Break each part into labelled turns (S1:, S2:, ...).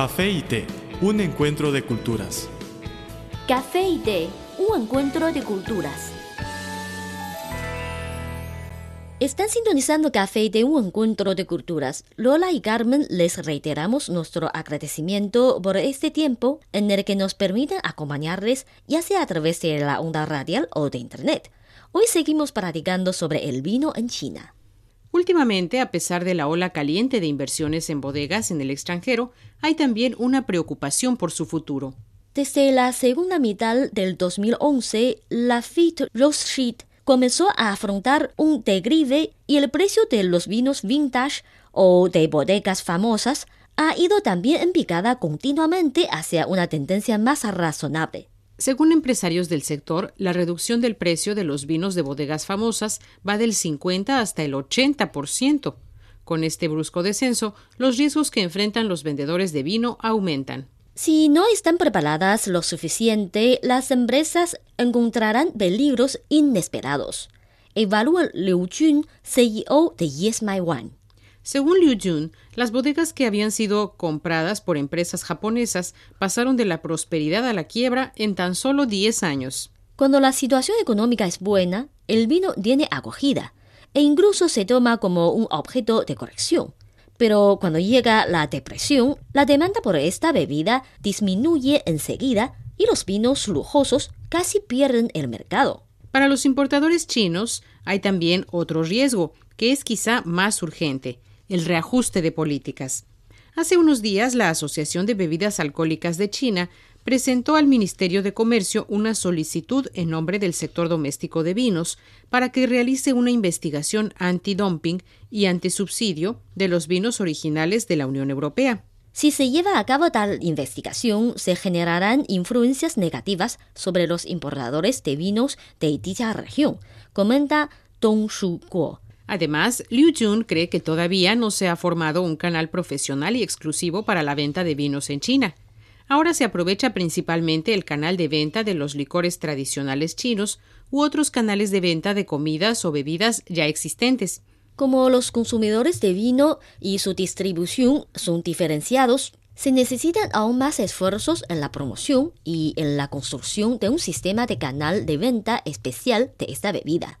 S1: Café y té, un encuentro de culturas.
S2: Café y té, un encuentro de culturas. Están sintonizando Café té, un encuentro de culturas. Lola y Carmen les reiteramos nuestro agradecimiento por este tiempo en el que nos permiten acompañarles, ya sea a través de la onda radial o de Internet. Hoy seguimos practicando sobre el vino en China.
S3: Últimamente, a pesar de la ola caliente de inversiones en bodegas en el extranjero, hay también una preocupación por su futuro.
S2: Desde la segunda mitad del 2011, la Fit Rothschild comenzó a afrontar un declive y el precio de los vinos vintage o de bodegas famosas ha ido también en picada continuamente hacia una tendencia más razonable.
S3: Según empresarios del sector, la reducción del precio de los vinos de bodegas famosas va del 50 hasta el 80%. Con este brusco descenso, los riesgos que enfrentan los vendedores de vino aumentan.
S2: Si no están preparadas lo suficiente, las empresas encontrarán peligros inesperados. Evalúa Liu Jun, CEO de Yes My Wine.
S3: Según Liu Jun, las bodegas que habían sido compradas por empresas japonesas pasaron de la prosperidad a la quiebra en tan solo 10 años.
S2: Cuando la situación económica es buena, el vino tiene acogida e incluso se toma como un objeto de corrección. Pero cuando llega la depresión, la demanda por esta bebida disminuye enseguida y los vinos lujosos casi pierden el mercado.
S3: Para los importadores chinos hay también otro riesgo, que es quizá más urgente, el reajuste de políticas. Hace unos días, la Asociación de Bebidas Alcohólicas de China presentó al Ministerio de Comercio una solicitud en nombre del sector doméstico de vinos para que realice una investigación antidumping y antisubsidio de los vinos originales de la Unión Europea.
S2: Si se lleva a cabo tal investigación, se generarán influencias negativas sobre los importadores de vinos de dicha región, comenta Dong Shu-kuo
S3: Además, Liu Jun cree que todavía no se ha formado un canal profesional y exclusivo para la venta de vinos en China. Ahora se aprovecha principalmente el canal de venta de los licores tradicionales chinos u otros canales de venta de comidas o bebidas ya existentes.
S2: Como los consumidores de vino y su distribución son diferenciados, se necesitan aún más esfuerzos en la promoción y en la construcción de un sistema de canal de venta especial de esta bebida.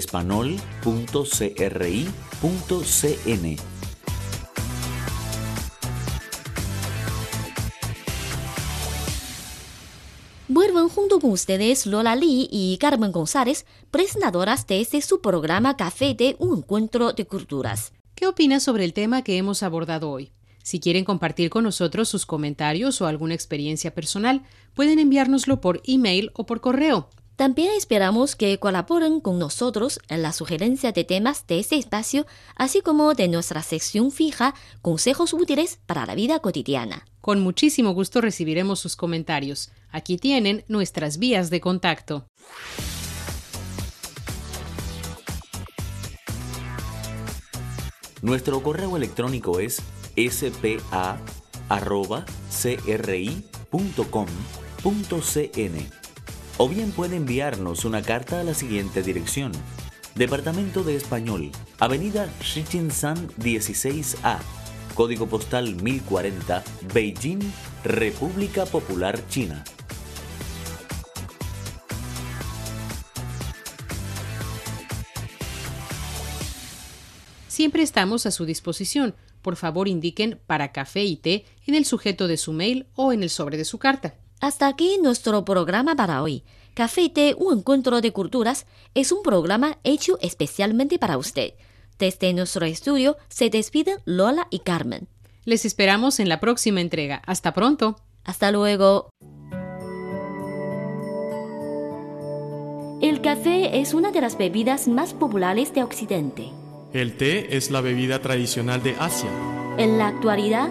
S4: espanol.cri.cn.
S2: Vuelven junto con ustedes Lola Lee y Carmen González, presentadoras de este su programa Café de Un Encuentro de Culturas.
S3: ¿Qué opinas sobre el tema que hemos abordado hoy? Si quieren compartir con nosotros sus comentarios o alguna experiencia personal, pueden enviárnoslo por email o por correo
S2: también esperamos que colaboren con nosotros en la sugerencia de temas de este espacio, así como de nuestra sección fija Consejos útiles para la vida cotidiana.
S3: Con muchísimo gusto recibiremos sus comentarios. Aquí tienen nuestras vías de contacto.
S4: Nuestro correo electrónico es spa.cri.com.cn o bien puede enviarnos una carta a la siguiente dirección. Departamento de Español, Avenida Shichinsan 16A, Código Postal 1040, Beijing, República Popular China.
S3: Siempre estamos a su disposición. Por favor indiquen para café y té en el sujeto de su mail o en el sobre de su carta.
S2: Hasta aquí nuestro programa para hoy. Café y Té, un encuentro de culturas, es un programa hecho especialmente para usted. Desde nuestro estudio se despiden Lola y Carmen.
S3: Les esperamos en la próxima entrega. Hasta pronto.
S2: Hasta luego. El café es una de las bebidas más populares de Occidente.
S1: El té es la bebida tradicional de Asia.
S2: En la actualidad,